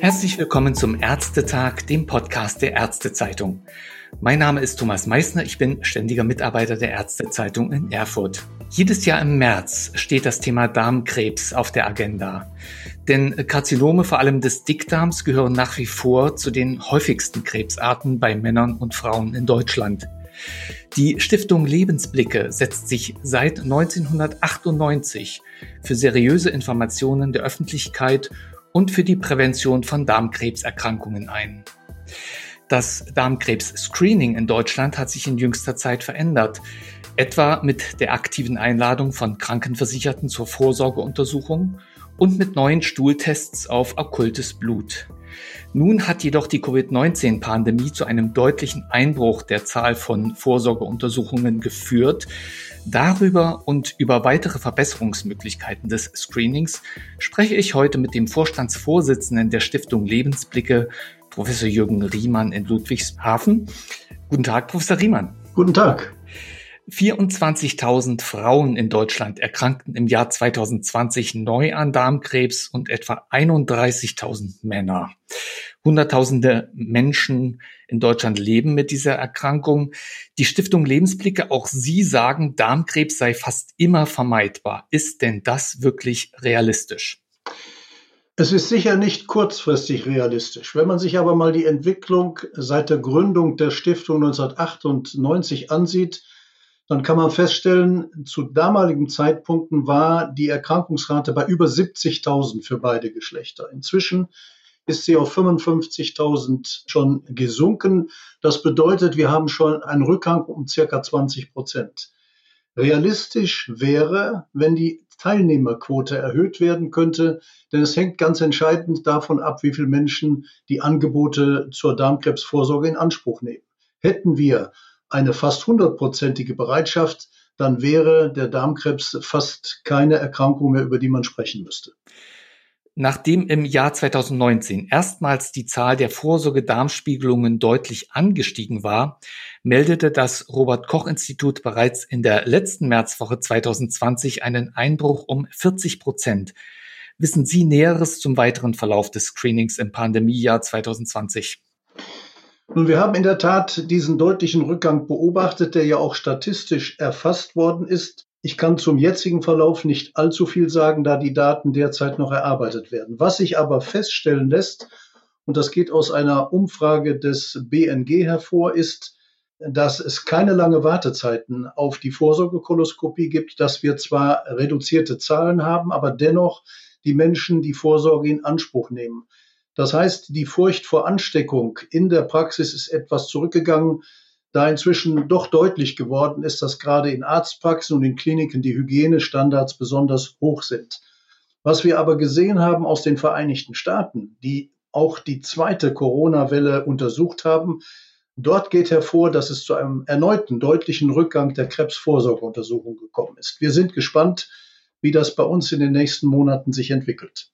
Herzlich willkommen zum Ärztetag, dem Podcast der Ärztezeitung. Mein Name ist Thomas Meissner, ich bin ständiger Mitarbeiter der Ärztezeitung in Erfurt. Jedes Jahr im März steht das Thema Darmkrebs auf der Agenda. Denn Karzinome, vor allem des Dickdarms, gehören nach wie vor zu den häufigsten Krebsarten bei Männern und Frauen in Deutschland. Die Stiftung Lebensblicke setzt sich seit 1998 für seriöse Informationen der Öffentlichkeit und für die Prävention von Darmkrebserkrankungen ein. Das Darmkrebs-Screening in Deutschland hat sich in jüngster Zeit verändert, etwa mit der aktiven Einladung von Krankenversicherten zur Vorsorgeuntersuchung und mit neuen Stuhltests auf okkultes Blut. Nun hat jedoch die Covid-19-Pandemie zu einem deutlichen Einbruch der Zahl von Vorsorgeuntersuchungen geführt. Darüber und über weitere Verbesserungsmöglichkeiten des Screenings spreche ich heute mit dem Vorstandsvorsitzenden der Stiftung Lebensblicke, Professor Jürgen Riemann in Ludwigshafen. Guten Tag, Professor Riemann. Guten Tag. 24.000 Frauen in Deutschland erkrankten im Jahr 2020 neu an Darmkrebs und etwa 31.000 Männer. Hunderttausende Menschen in Deutschland leben mit dieser Erkrankung. Die Stiftung Lebensblicke, auch Sie sagen, Darmkrebs sei fast immer vermeidbar. Ist denn das wirklich realistisch? Es ist sicher nicht kurzfristig realistisch. Wenn man sich aber mal die Entwicklung seit der Gründung der Stiftung 1998 ansieht, dann kann man feststellen, zu damaligen Zeitpunkten war die Erkrankungsrate bei über 70.000 für beide Geschlechter. Inzwischen ist sie auf 55.000 schon gesunken. Das bedeutet, wir haben schon einen Rückgang um circa 20 Prozent. Realistisch wäre, wenn die Teilnehmerquote erhöht werden könnte, denn es hängt ganz entscheidend davon ab, wie viele Menschen die Angebote zur Darmkrebsvorsorge in Anspruch nehmen. Hätten wir eine fast hundertprozentige Bereitschaft, dann wäre der Darmkrebs fast keine Erkrankung mehr, über die man sprechen müsste. Nachdem im Jahr 2019 erstmals die Zahl der Vorsorgedarmspiegelungen deutlich angestiegen war, meldete das Robert Koch Institut bereits in der letzten Märzwoche 2020 einen Einbruch um 40 Prozent. Wissen Sie Näheres zum weiteren Verlauf des Screenings im Pandemiejahr 2020? Nun, wir haben in der Tat diesen deutlichen Rückgang beobachtet, der ja auch statistisch erfasst worden ist. Ich kann zum jetzigen Verlauf nicht allzu viel sagen, da die Daten derzeit noch erarbeitet werden. Was sich aber feststellen lässt, und das geht aus einer Umfrage des BNG hervor, ist, dass es keine lange Wartezeiten auf die Vorsorgekoloskopie gibt, dass wir zwar reduzierte Zahlen haben, aber dennoch die Menschen die Vorsorge in Anspruch nehmen. Das heißt, die Furcht vor Ansteckung in der Praxis ist etwas zurückgegangen, da inzwischen doch deutlich geworden ist, dass gerade in Arztpraxen und in Kliniken die Hygienestandards besonders hoch sind. Was wir aber gesehen haben aus den Vereinigten Staaten, die auch die zweite Corona-Welle untersucht haben, dort geht hervor, dass es zu einem erneuten deutlichen Rückgang der Krebsvorsorgeuntersuchung gekommen ist. Wir sind gespannt, wie das bei uns in den nächsten Monaten sich entwickelt.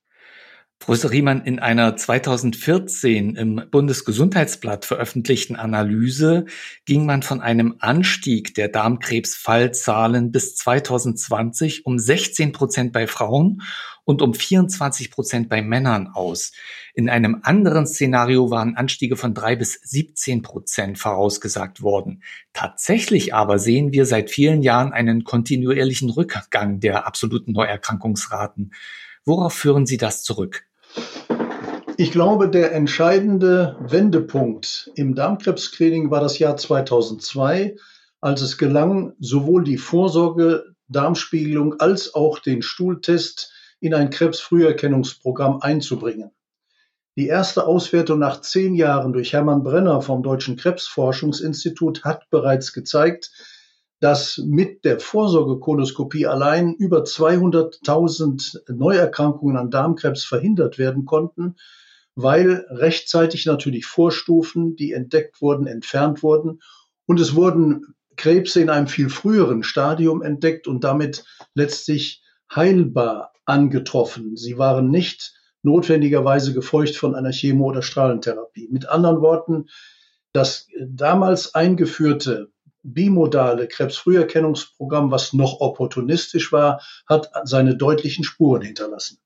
Professor Riemann, in einer 2014 im Bundesgesundheitsblatt veröffentlichten Analyse ging man von einem Anstieg der Darmkrebsfallzahlen bis 2020 um 16 Prozent bei Frauen und um 24 Prozent bei Männern aus. In einem anderen Szenario waren Anstiege von drei bis 17 Prozent vorausgesagt worden. Tatsächlich aber sehen wir seit vielen Jahren einen kontinuierlichen Rückgang der absoluten Neuerkrankungsraten. Worauf führen Sie das zurück? Ich glaube, der entscheidende Wendepunkt im Darmkrebs-Screening war das Jahr 2002, als es gelang, sowohl die Vorsorge Darmspiegelung als auch den Stuhltest in ein Krebsfrüherkennungsprogramm einzubringen. Die erste Auswertung nach zehn Jahren durch Hermann Brenner vom Deutschen Krebsforschungsinstitut hat bereits gezeigt, dass mit der Vorsorgekoloskopie allein über 200.000 Neuerkrankungen an Darmkrebs verhindert werden konnten, weil rechtzeitig natürlich Vorstufen, die entdeckt wurden, entfernt wurden und es wurden Krebse in einem viel früheren Stadium entdeckt und damit letztlich heilbar angetroffen. Sie waren nicht notwendigerweise gefeucht von einer Chemo- oder Strahlentherapie. Mit anderen Worten, das damals eingeführte bimodale Krebsfrüherkennungsprogramm, was noch opportunistisch war, hat seine deutlichen Spuren hinterlassen.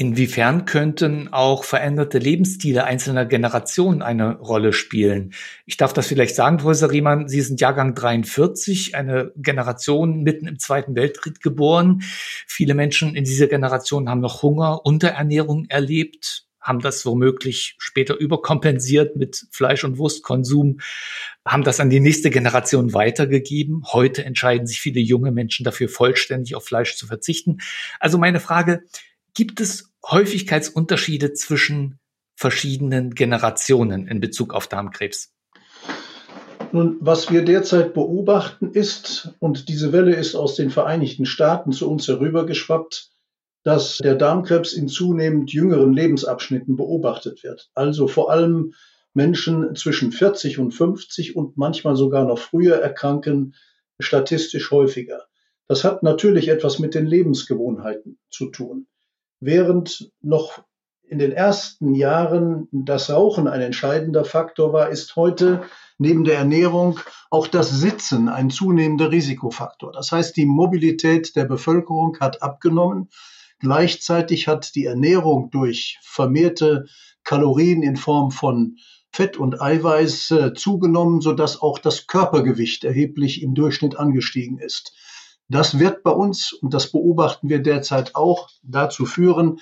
Inwiefern könnten auch veränderte Lebensstile einzelner Generationen eine Rolle spielen? Ich darf das vielleicht sagen, Professor Riemann, Sie sind Jahrgang 43, eine Generation mitten im Zweiten Weltkrieg geboren. Viele Menschen in dieser Generation haben noch Hunger, Unterernährung erlebt, haben das womöglich später überkompensiert mit Fleisch- und Wurstkonsum, haben das an die nächste Generation weitergegeben. Heute entscheiden sich viele junge Menschen dafür, vollständig auf Fleisch zu verzichten. Also meine Frage, Gibt es Häufigkeitsunterschiede zwischen verschiedenen Generationen in Bezug auf Darmkrebs? Nun, was wir derzeit beobachten ist, und diese Welle ist aus den Vereinigten Staaten zu uns herübergeschwappt, dass der Darmkrebs in zunehmend jüngeren Lebensabschnitten beobachtet wird. Also vor allem Menschen zwischen 40 und 50 und manchmal sogar noch früher erkranken statistisch häufiger. Das hat natürlich etwas mit den Lebensgewohnheiten zu tun. Während noch in den ersten Jahren das Rauchen ein entscheidender Faktor war, ist heute neben der Ernährung auch das Sitzen ein zunehmender Risikofaktor. Das heißt, die Mobilität der Bevölkerung hat abgenommen. Gleichzeitig hat die Ernährung durch vermehrte Kalorien in Form von Fett und Eiweiß äh, zugenommen, sodass auch das Körpergewicht erheblich im Durchschnitt angestiegen ist. Das wird bei uns, und das beobachten wir derzeit auch, dazu führen,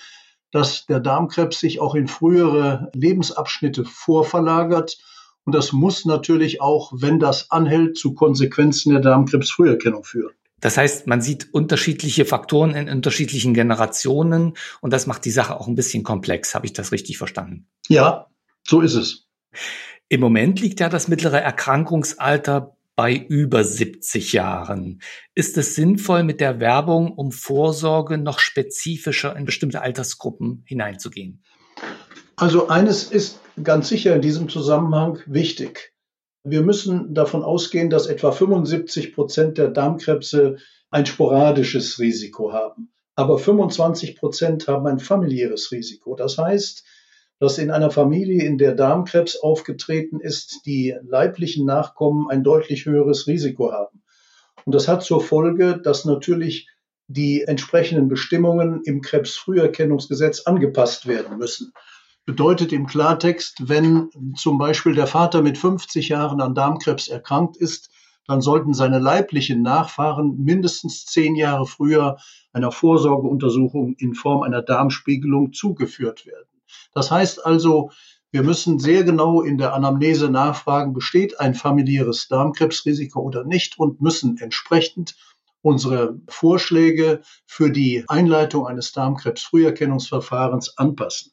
dass der Darmkrebs sich auch in frühere Lebensabschnitte vorverlagert. Und das muss natürlich auch, wenn das anhält, zu Konsequenzen der Darmkrebsfrüherkennung führen. Das heißt, man sieht unterschiedliche Faktoren in unterschiedlichen Generationen und das macht die Sache auch ein bisschen komplex. Habe ich das richtig verstanden? Ja, so ist es. Im Moment liegt ja das mittlere Erkrankungsalter bei über 70 Jahren. Ist es sinnvoll, mit der Werbung um Vorsorge noch spezifischer in bestimmte Altersgruppen hineinzugehen? Also eines ist ganz sicher in diesem Zusammenhang wichtig. Wir müssen davon ausgehen, dass etwa 75 Prozent der Darmkrebse ein sporadisches Risiko haben. Aber 25 Prozent haben ein familiäres Risiko. Das heißt, dass in einer Familie, in der Darmkrebs aufgetreten ist, die leiblichen Nachkommen ein deutlich höheres Risiko haben. Und das hat zur Folge, dass natürlich die entsprechenden Bestimmungen im Krebsfrüherkennungsgesetz angepasst werden müssen. Bedeutet im Klartext, wenn zum Beispiel der Vater mit 50 Jahren an Darmkrebs erkrankt ist, dann sollten seine leiblichen Nachfahren mindestens zehn Jahre früher einer Vorsorgeuntersuchung in Form einer Darmspiegelung zugeführt werden. Das heißt also, wir müssen sehr genau in der Anamnese nachfragen, besteht ein familiäres Darmkrebsrisiko oder nicht und müssen entsprechend unsere Vorschläge für die Einleitung eines Darmkrebsfrüherkennungsverfahrens anpassen.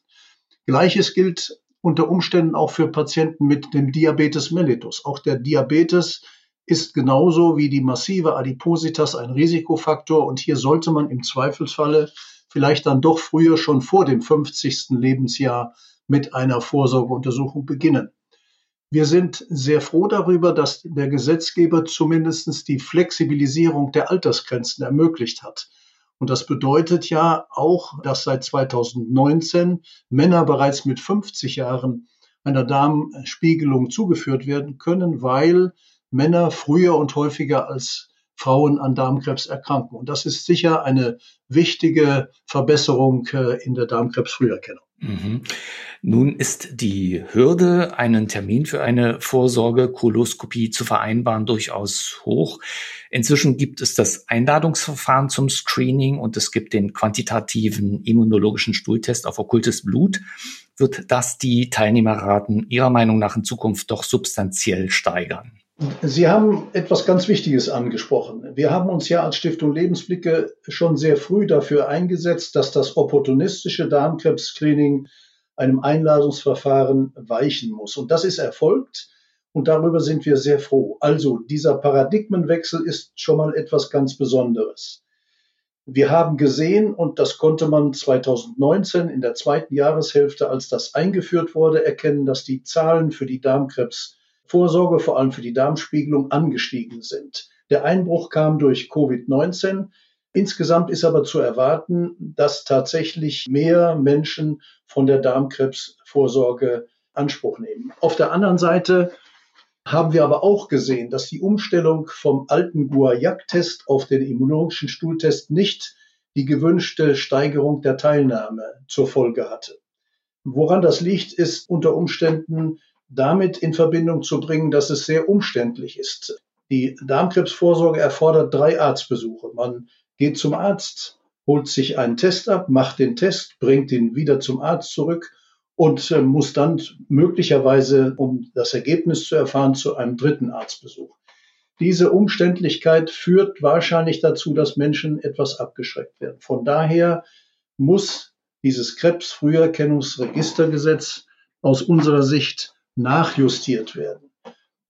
Gleiches gilt unter Umständen auch für Patienten mit dem Diabetes mellitus. Auch der Diabetes ist genauso wie die massive Adipositas ein Risikofaktor und hier sollte man im Zweifelsfalle vielleicht dann doch früher schon vor dem 50. Lebensjahr mit einer Vorsorgeuntersuchung beginnen. Wir sind sehr froh darüber, dass der Gesetzgeber zumindest die Flexibilisierung der Altersgrenzen ermöglicht hat. Und das bedeutet ja auch, dass seit 2019 Männer bereits mit 50 Jahren einer Darmspiegelung zugeführt werden können, weil Männer früher und häufiger als Frauen an Darmkrebs erkranken. Und das ist sicher eine wichtige Verbesserung äh, in der Darmkrebsfrüherkennung. Mhm. Nun ist die Hürde, einen Termin für eine Vorsorge-Koloskopie zu vereinbaren, durchaus hoch. Inzwischen gibt es das Einladungsverfahren zum Screening und es gibt den quantitativen immunologischen Stuhltest auf okkultes Blut. Wird das die Teilnehmerraten Ihrer Meinung nach in Zukunft doch substanziell steigern? Sie haben etwas ganz Wichtiges angesprochen. Wir haben uns ja als Stiftung Lebensblicke schon sehr früh dafür eingesetzt, dass das opportunistische Darmkrebs-Screening einem Einladungsverfahren weichen muss. Und das ist erfolgt und darüber sind wir sehr froh. Also dieser Paradigmenwechsel ist schon mal etwas ganz Besonderes. Wir haben gesehen, und das konnte man 2019 in der zweiten Jahreshälfte, als das eingeführt wurde, erkennen, dass die Zahlen für die Darmkrebs Vorsorge, vor allem für die Darmspiegelung, angestiegen sind. Der Einbruch kam durch Covid-19. Insgesamt ist aber zu erwarten, dass tatsächlich mehr Menschen von der Darmkrebsvorsorge Anspruch nehmen. Auf der anderen Seite haben wir aber auch gesehen, dass die Umstellung vom alten Guayac-Test auf den immunologischen Stuhltest nicht die gewünschte Steigerung der Teilnahme zur Folge hatte. Woran das liegt, ist unter Umständen damit in Verbindung zu bringen, dass es sehr umständlich ist. Die Darmkrebsvorsorge erfordert drei Arztbesuche. Man geht zum Arzt, holt sich einen Test ab, macht den Test, bringt ihn wieder zum Arzt zurück und äh, muss dann möglicherweise, um das Ergebnis zu erfahren, zu einem dritten Arztbesuch. Diese Umständlichkeit führt wahrscheinlich dazu, dass Menschen etwas abgeschreckt werden. Von daher muss dieses Krebsfrüherkennungsregistergesetz aus unserer Sicht nachjustiert werden.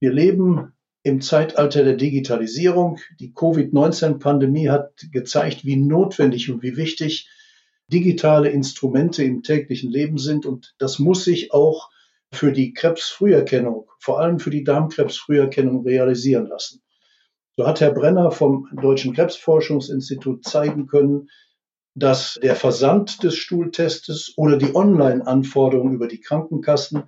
Wir leben im Zeitalter der Digitalisierung. Die Covid-19-Pandemie hat gezeigt, wie notwendig und wie wichtig digitale Instrumente im täglichen Leben sind. Und das muss sich auch für die Krebsfrüherkennung, vor allem für die Darmkrebsfrüherkennung realisieren lassen. So hat Herr Brenner vom Deutschen Krebsforschungsinstitut zeigen können, dass der Versand des Stuhltestes oder die Online-Anforderungen über die Krankenkassen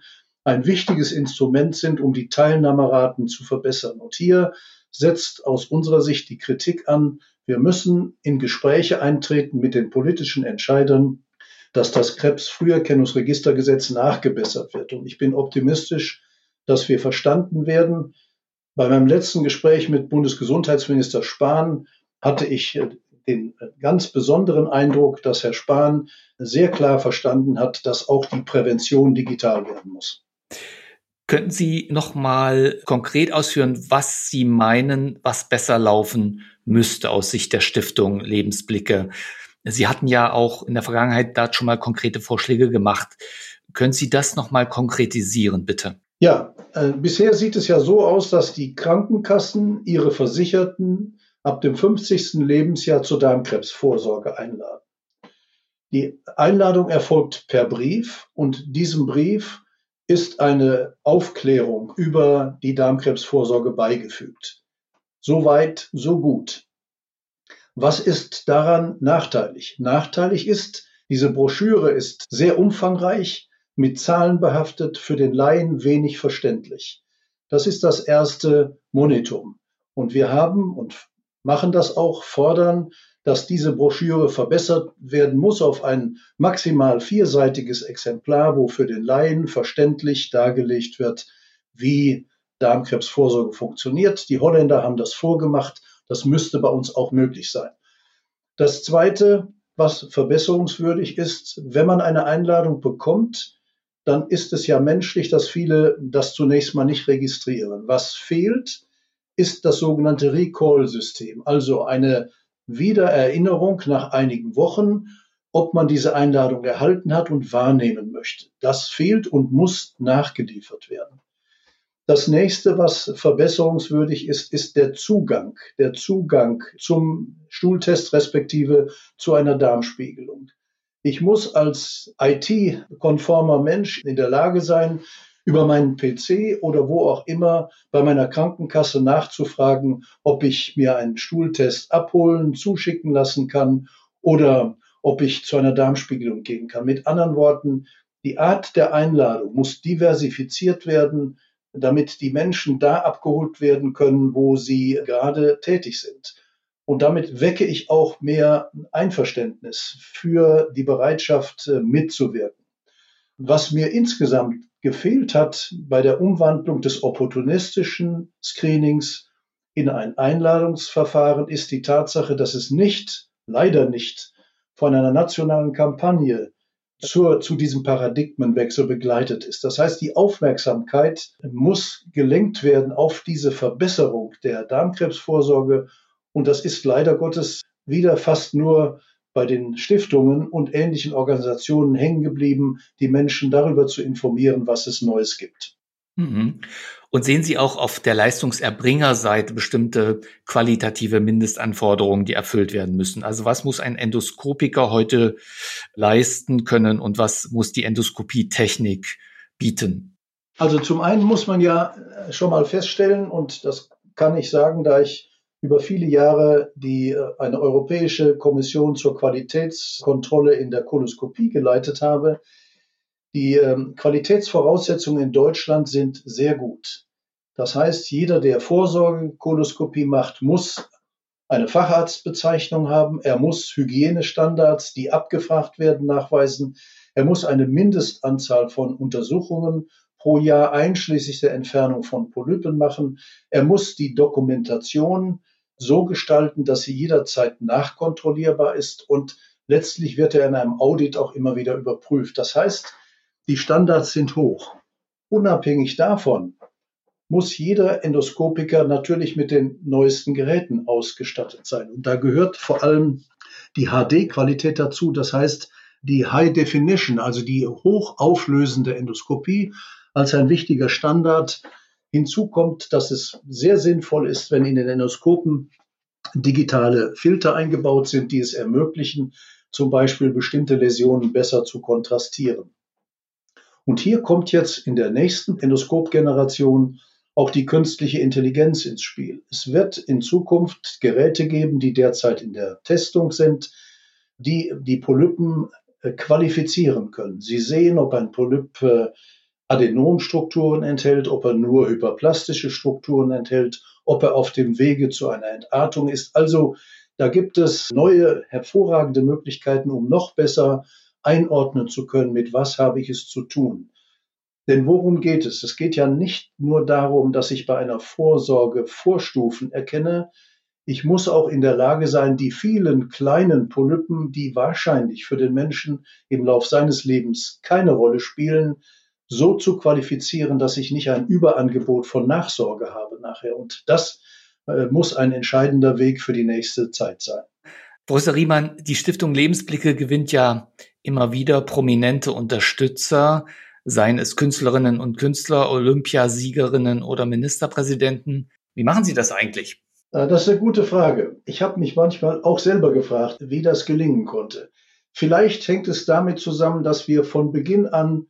ein wichtiges Instrument sind, um die Teilnahmeraten zu verbessern. Und hier setzt aus unserer Sicht die Kritik an, wir müssen in Gespräche eintreten mit den politischen Entscheidern, dass das Krebsfrüherkennungsregistergesetz nachgebessert wird. Und ich bin optimistisch, dass wir verstanden werden. Bei meinem letzten Gespräch mit Bundesgesundheitsminister Spahn hatte ich äh, den äh, ganz besonderen Eindruck, dass Herr Spahn sehr klar verstanden hat, dass auch die Prävention digital werden muss. Könnten Sie noch mal konkret ausführen, was Sie meinen, was besser laufen müsste aus Sicht der Stiftung Lebensblicke? Sie hatten ja auch in der Vergangenheit da schon mal konkrete Vorschläge gemacht. Können Sie das noch mal konkretisieren, bitte? Ja, äh, bisher sieht es ja so aus, dass die Krankenkassen ihre Versicherten ab dem 50. Lebensjahr zur Darmkrebsvorsorge einladen. Die Einladung erfolgt per Brief und diesem Brief ist eine Aufklärung über die Darmkrebsvorsorge beigefügt. So weit, so gut. Was ist daran nachteilig? Nachteilig ist, diese Broschüre ist sehr umfangreich, mit Zahlen behaftet, für den Laien wenig verständlich. Das ist das erste Monitum. Und wir haben und machen das auch, fordern dass diese Broschüre verbessert werden muss auf ein maximal vierseitiges Exemplar, wo für den Laien verständlich dargelegt wird, wie Darmkrebsvorsorge funktioniert. Die Holländer haben das vorgemacht. Das müsste bei uns auch möglich sein. Das Zweite, was verbesserungswürdig ist, wenn man eine Einladung bekommt, dann ist es ja menschlich, dass viele das zunächst mal nicht registrieren. Was fehlt, ist das sogenannte Recall-System, also eine Wiedererinnerung nach einigen Wochen, ob man diese Einladung erhalten hat und wahrnehmen möchte. Das fehlt und muss nachgeliefert werden. Das nächste, was verbesserungswürdig ist, ist der Zugang, der Zugang zum Stuhltest respektive zu einer Darmspiegelung. Ich muss als IT-konformer Mensch in der Lage sein, über meinen PC oder wo auch immer bei meiner Krankenkasse nachzufragen, ob ich mir einen Stuhltest abholen, zuschicken lassen kann oder ob ich zu einer Darmspiegelung gehen kann. Mit anderen Worten, die Art der Einladung muss diversifiziert werden, damit die Menschen da abgeholt werden können, wo sie gerade tätig sind. Und damit wecke ich auch mehr Einverständnis für die Bereitschaft äh, mitzuwirken. Was mir insgesamt gefehlt hat bei der Umwandlung des opportunistischen Screenings in ein Einladungsverfahren, ist die Tatsache, dass es nicht, leider nicht, von einer nationalen Kampagne zur, zu diesem Paradigmenwechsel begleitet ist. Das heißt, die Aufmerksamkeit muss gelenkt werden auf diese Verbesserung der Darmkrebsvorsorge. Und das ist leider Gottes wieder fast nur bei den Stiftungen und ähnlichen Organisationen hängen geblieben, die Menschen darüber zu informieren, was es Neues gibt. Mhm. Und sehen Sie auch auf der Leistungserbringerseite bestimmte qualitative Mindestanforderungen, die erfüllt werden müssen? Also was muss ein Endoskopiker heute leisten können und was muss die Endoskopietechnik bieten? Also zum einen muss man ja schon mal feststellen, und das kann ich sagen, da ich über viele Jahre die, äh, eine europäische Kommission zur Qualitätskontrolle in der Koloskopie geleitet habe. Die ähm, Qualitätsvoraussetzungen in Deutschland sind sehr gut. Das heißt, jeder, der Vorsorgekoloskopie macht, muss eine Facharztbezeichnung haben. Er muss Hygienestandards, die abgefragt werden, nachweisen. Er muss eine Mindestanzahl von Untersuchungen pro Jahr einschließlich der Entfernung von Polypen machen. Er muss die Dokumentation so gestalten, dass sie jederzeit nachkontrollierbar ist und letztlich wird er in einem Audit auch immer wieder überprüft. Das heißt, die Standards sind hoch. Unabhängig davon muss jeder Endoskopiker natürlich mit den neuesten Geräten ausgestattet sein. Und da gehört vor allem die HD-Qualität dazu. Das heißt, die High Definition, also die hochauflösende Endoskopie als ein wichtiger Standard. Hinzu kommt, dass es sehr sinnvoll ist, wenn in den Endoskopen digitale Filter eingebaut sind, die es ermöglichen, zum Beispiel bestimmte Läsionen besser zu kontrastieren. Und hier kommt jetzt in der nächsten Endoskopgeneration auch die künstliche Intelligenz ins Spiel. Es wird in Zukunft Geräte geben, die derzeit in der Testung sind, die die Polypen äh, qualifizieren können. Sie sehen, ob ein Polyp äh, Adenomstrukturen enthält, ob er nur hyperplastische Strukturen enthält, ob er auf dem Wege zu einer Entartung ist. Also da gibt es neue hervorragende Möglichkeiten, um noch besser einordnen zu können, mit was habe ich es zu tun. Denn worum geht es? Es geht ja nicht nur darum, dass ich bei einer Vorsorge Vorstufen erkenne. Ich muss auch in der Lage sein, die vielen kleinen Polypen, die wahrscheinlich für den Menschen im Lauf seines Lebens keine Rolle spielen, so zu qualifizieren, dass ich nicht ein Überangebot von Nachsorge habe nachher. Und das äh, muss ein entscheidender Weg für die nächste Zeit sein. Professor Riemann, die Stiftung Lebensblicke gewinnt ja immer wieder prominente Unterstützer, seien es Künstlerinnen und Künstler, Olympiasiegerinnen oder Ministerpräsidenten. Wie machen Sie das eigentlich? Äh, das ist eine gute Frage. Ich habe mich manchmal auch selber gefragt, wie das gelingen konnte. Vielleicht hängt es damit zusammen, dass wir von Beginn an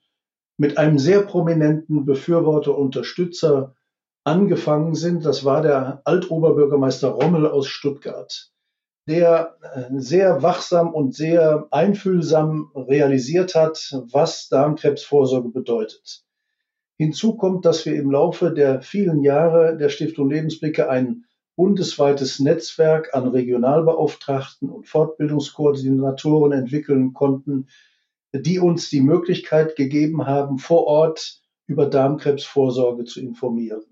mit einem sehr prominenten Befürworter, Unterstützer angefangen sind. Das war der Altoberbürgermeister Rommel aus Stuttgart, der äh, sehr wachsam und sehr einfühlsam realisiert hat, was Darmkrebsvorsorge bedeutet. Hinzu kommt, dass wir im Laufe der vielen Jahre der Stiftung Lebensblicke ein bundesweites Netzwerk an Regionalbeauftragten und Fortbildungskoordinatoren entwickeln konnten, die uns die Möglichkeit gegeben haben, vor Ort über Darmkrebsvorsorge zu informieren.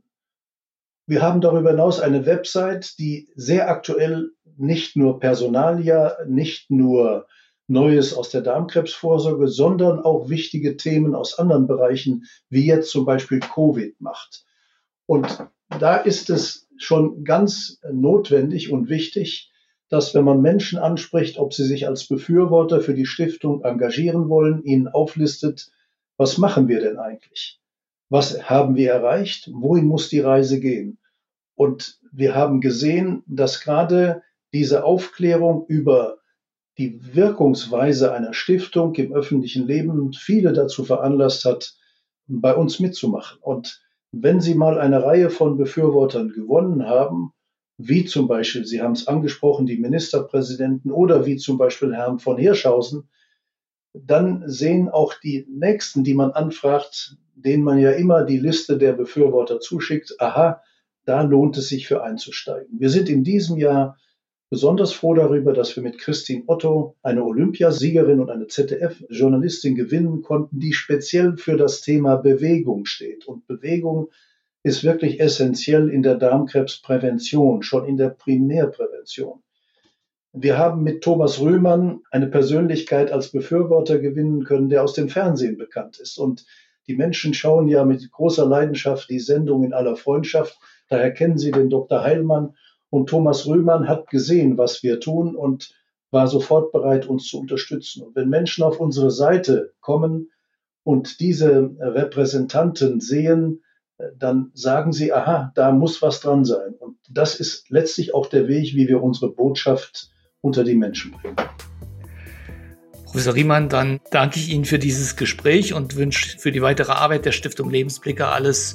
Wir haben darüber hinaus eine Website, die sehr aktuell nicht nur Personalia, nicht nur Neues aus der Darmkrebsvorsorge, sondern auch wichtige Themen aus anderen Bereichen, wie jetzt zum Beispiel Covid macht. Und da ist es schon ganz notwendig und wichtig, dass wenn man Menschen anspricht, ob sie sich als Befürworter für die Stiftung engagieren wollen, ihnen auflistet, was machen wir denn eigentlich? Was haben wir erreicht? Wohin muss die Reise gehen? Und wir haben gesehen, dass gerade diese Aufklärung über die Wirkungsweise einer Stiftung im öffentlichen Leben viele dazu veranlasst hat, bei uns mitzumachen. Und wenn Sie mal eine Reihe von Befürwortern gewonnen haben, wie zum Beispiel, Sie haben es angesprochen, die Ministerpräsidenten oder wie zum Beispiel Herrn von Hirschhausen, dann sehen auch die Nächsten, die man anfragt, denen man ja immer die Liste der Befürworter zuschickt, aha, da lohnt es sich für einzusteigen. Wir sind in diesem Jahr besonders froh darüber, dass wir mit Christine Otto eine Olympiasiegerin und eine ZDF-Journalistin gewinnen konnten, die speziell für das Thema Bewegung steht. Und Bewegung ist wirklich essentiell in der Darmkrebsprävention, schon in der Primärprävention. Wir haben mit Thomas Röhmann eine Persönlichkeit als Befürworter gewinnen können, der aus dem Fernsehen bekannt ist. Und die Menschen schauen ja mit großer Leidenschaft die Sendung in aller Freundschaft. Daher kennen sie den Dr. Heilmann. Und Thomas Röhmann hat gesehen, was wir tun und war sofort bereit, uns zu unterstützen. Und wenn Menschen auf unsere Seite kommen und diese Repräsentanten sehen, dann sagen sie, aha, da muss was dran sein. Und das ist letztlich auch der Weg, wie wir unsere Botschaft unter die Menschen bringen. Professor Riemann, dann danke ich Ihnen für dieses Gespräch und wünsche für die weitere Arbeit der Stiftung Lebensblicke alles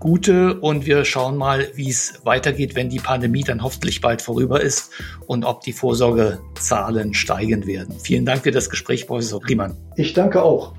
Gute und wir schauen mal, wie es weitergeht, wenn die Pandemie dann hoffentlich bald vorüber ist und ob die Vorsorgezahlen steigen werden. Vielen Dank für das Gespräch, Professor Riemann. Ich danke auch.